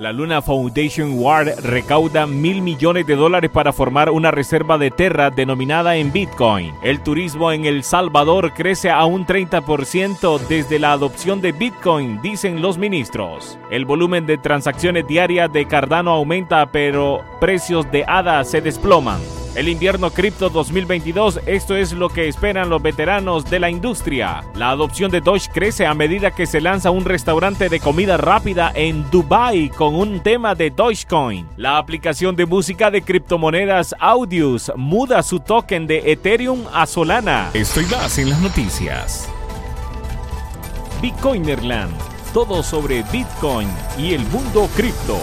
La Luna Foundation Ward recauda mil millones de dólares para formar una reserva de Terra denominada en Bitcoin. El turismo en El Salvador crece a un 30% desde la adopción de Bitcoin, dicen los ministros. El volumen de transacciones diarias de Cardano aumenta, pero precios de ADA se desploman. El invierno cripto 2022, esto es lo que esperan los veteranos de la industria. La adopción de Doge crece a medida que se lanza un restaurante de comida rápida en Dubai con un tema de Dogecoin. La aplicación de música de criptomonedas Audius muda su token de Ethereum a Solana. Estoy más en las noticias. Bitcoinerland, todo sobre Bitcoin y el mundo cripto.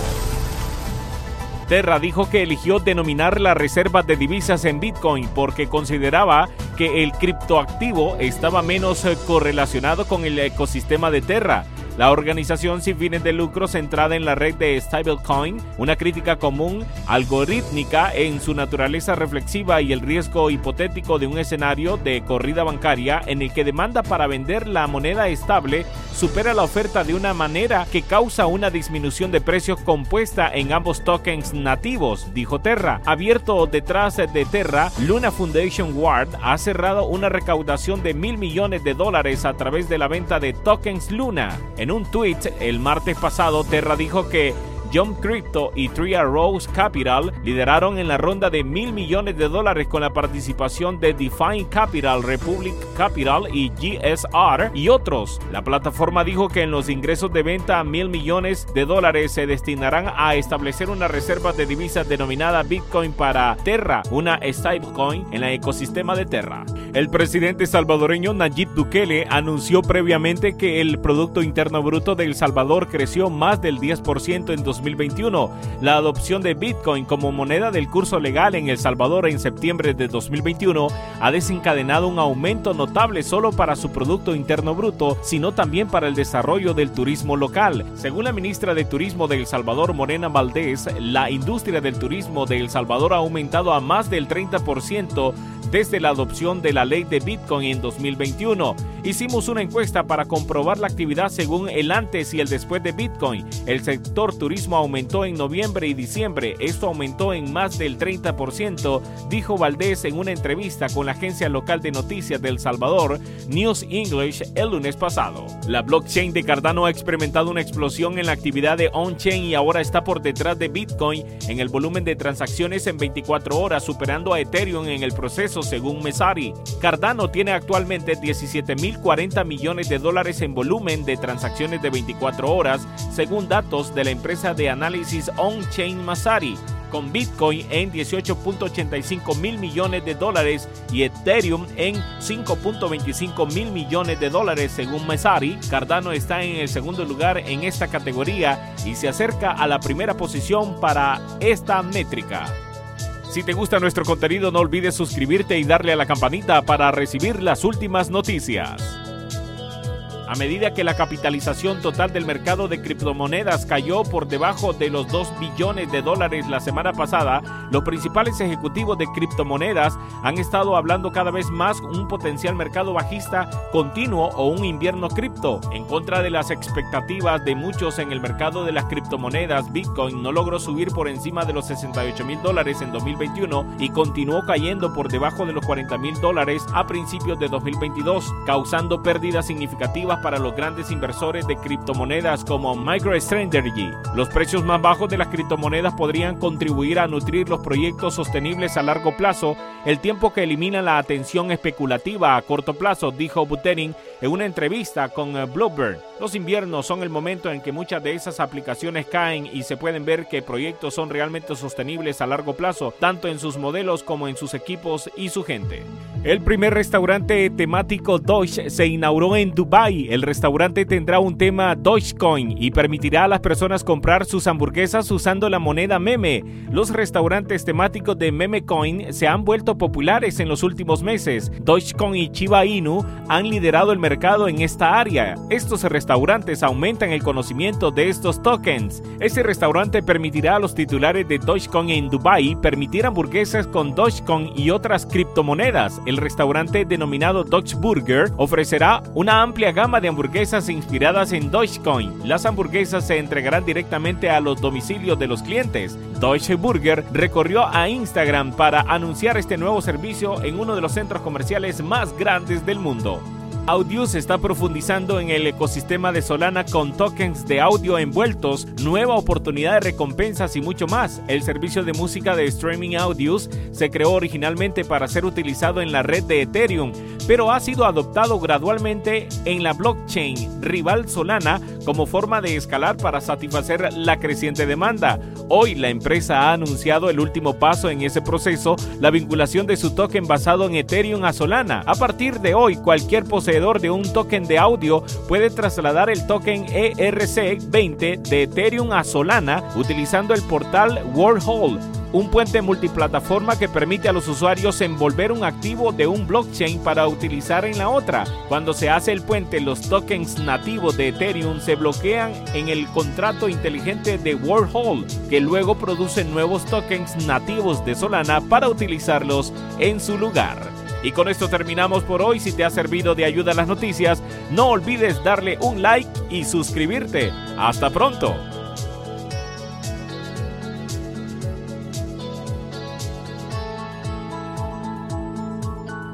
Terra dijo que eligió denominar la reserva de divisas en Bitcoin porque consideraba que el criptoactivo estaba menos eh, correlacionado con el ecosistema de Terra la organización sin fines de lucro centrada en la red de stablecoin, una crítica común algorítmica en su naturaleza reflexiva y el riesgo hipotético de un escenario de corrida bancaria en el que demanda para vender la moneda estable supera la oferta de una manera que causa una disminución de precios compuesta en ambos tokens nativos, dijo Terra. Abierto detrás de Terra, Luna Foundation Ward ha cerrado una recaudación de mil millones de dólares a través de la venta de tokens Luna. Un tweet el martes pasado, Terra dijo que Jump Crypto y Tria Rose Capital lideraron en la ronda de mil millones de dólares con la participación de Define Capital, Republic Capital y GSR y otros. La plataforma dijo que en los ingresos de venta mil millones de dólares se destinarán a establecer una reserva de divisas denominada Bitcoin para Terra, una stablecoin en el ecosistema de Terra. El presidente salvadoreño Nayib Bukele anunció previamente que el Producto Interno Bruto de El Salvador creció más del 10% en 2021. La adopción de Bitcoin como moneda del curso legal en El Salvador en septiembre de 2021 ha desencadenado un aumento notable solo para su Producto Interno Bruto, sino también para el desarrollo del turismo local. Según la ministra de Turismo de El Salvador, Morena Valdés, la industria del turismo de El Salvador ha aumentado a más del 30% desde la adopción de la ley de Bitcoin en 2021. Hicimos una encuesta para comprobar la actividad según el antes y el después de Bitcoin. El sector turismo aumentó en noviembre y diciembre. Esto aumentó en más del 30%, dijo Valdés en una entrevista con la agencia local de noticias de El Salvador, News English, el lunes pasado. La blockchain de Cardano ha experimentado una explosión en la actividad de on-chain y ahora está por detrás de Bitcoin en el volumen de transacciones en 24 horas, superando a Ethereum en el proceso según Mesari. Cardano tiene actualmente 17.040 millones de dólares en volumen de transacciones de 24 horas, según datos de la empresa de análisis on-chain Masari con Bitcoin en 18.85 mil millones de dólares y Ethereum en 5.25 mil millones de dólares según Mesari. Cardano está en el segundo lugar en esta categoría y se acerca a la primera posición para esta métrica. Si te gusta nuestro contenido no olvides suscribirte y darle a la campanita para recibir las últimas noticias. A medida que la capitalización total del mercado de criptomonedas cayó por debajo de los 2 billones de dólares la semana pasada, los principales ejecutivos de criptomonedas han estado hablando cada vez más un potencial mercado bajista continuo o un invierno cripto. En contra de las expectativas de muchos en el mercado de las criptomonedas, Bitcoin no logró subir por encima de los 68 mil dólares en 2021 y continuó cayendo por debajo de los 40 mil dólares a principios de 2022, causando pérdidas significativas para los grandes inversores de criptomonedas como MicroStrategy. Los precios más bajos de las criptomonedas podrían contribuir a nutrir los proyectos sostenibles a largo plazo, el tiempo que elimina la atención especulativa a corto plazo, dijo Buterin en una entrevista con eh, Bloomberg. Los inviernos son el momento en que muchas de esas aplicaciones caen y se pueden ver que proyectos son realmente sostenibles a largo plazo, tanto en sus modelos como en sus equipos y su gente. El primer restaurante temático Doge se inauguró en Dubai. El restaurante tendrá un tema Dogecoin y permitirá a las personas comprar sus hamburguesas usando la moneda meme. Los restaurantes temáticos de Memecoin se han vuelto populares en los últimos meses. Dogecoin y Chiba Inu han liderado el mercado en esta área. Estos restaurantes aumentan el conocimiento de estos tokens. Este restaurante permitirá a los titulares de Dogecoin en Dubai permitir hamburguesas con Dogecoin y otras criptomonedas. El restaurante denominado Doge Burger ofrecerá una amplia gama de hamburguesas inspiradas en Dogecoin. Las hamburguesas se entregarán directamente a los domicilios de los clientes. Deutsche Burger recorrió a Instagram para anunciar este nuevo servicio en uno de los centros comerciales más grandes del mundo. Audius está profundizando en el ecosistema de Solana con tokens de audio envueltos, nueva oportunidad de recompensas y mucho más. El servicio de música de streaming Audius se creó originalmente para ser utilizado en la red de Ethereum, pero ha sido adoptado gradualmente en la blockchain rival Solana como forma de escalar para satisfacer la creciente demanda. Hoy la empresa ha anunciado el último paso en ese proceso, la vinculación de su token basado en Ethereum a Solana. A partir de hoy, cualquier poseedor de un token de audio puede trasladar el token ERC20 de Ethereum a Solana utilizando el portal Worldhole un puente multiplataforma que permite a los usuarios envolver un activo de un blockchain para utilizar en la otra. Cuando se hace el puente, los tokens nativos de Ethereum se bloquean en el contrato inteligente de Worldhole, que luego produce nuevos tokens nativos de Solana para utilizarlos en su lugar. Y con esto terminamos por hoy. Si te ha servido de ayuda las noticias, no olvides darle un like y suscribirte. Hasta pronto.